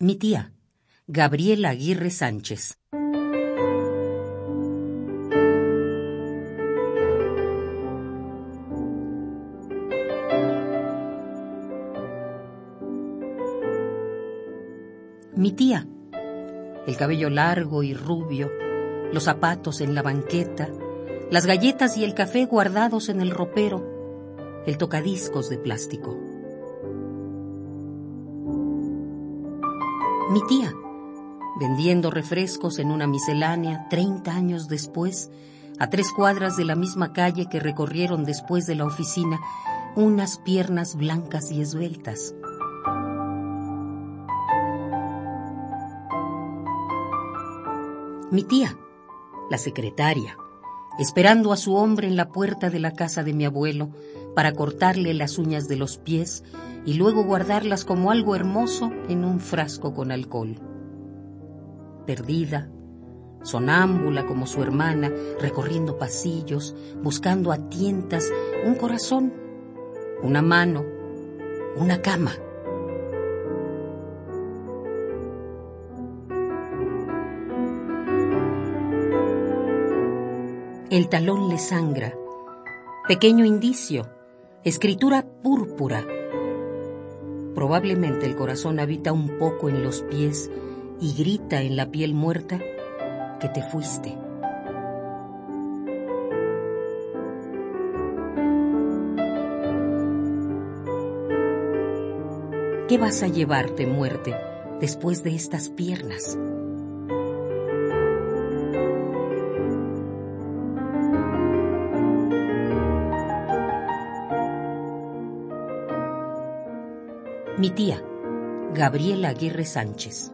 Mi tía, Gabriela Aguirre Sánchez. Mi tía, el cabello largo y rubio, los zapatos en la banqueta, las galletas y el café guardados en el ropero, el tocadiscos de plástico. Mi tía, vendiendo refrescos en una miscelánea 30 años después, a tres cuadras de la misma calle que recorrieron después de la oficina, unas piernas blancas y esbeltas. Mi tía, la secretaria, esperando a su hombre en la puerta de la casa de mi abuelo para cortarle las uñas de los pies y luego guardarlas como algo hermoso en un frasco con alcohol. Perdida, sonámbula como su hermana, recorriendo pasillos, buscando a tientas un corazón, una mano, una cama. El talón le sangra. Pequeño indicio. Escritura púrpura. Probablemente el corazón habita un poco en los pies y grita en la piel muerta que te fuiste. ¿Qué vas a llevarte, muerte, después de estas piernas? Mi tía, Gabriela Aguirre Sánchez.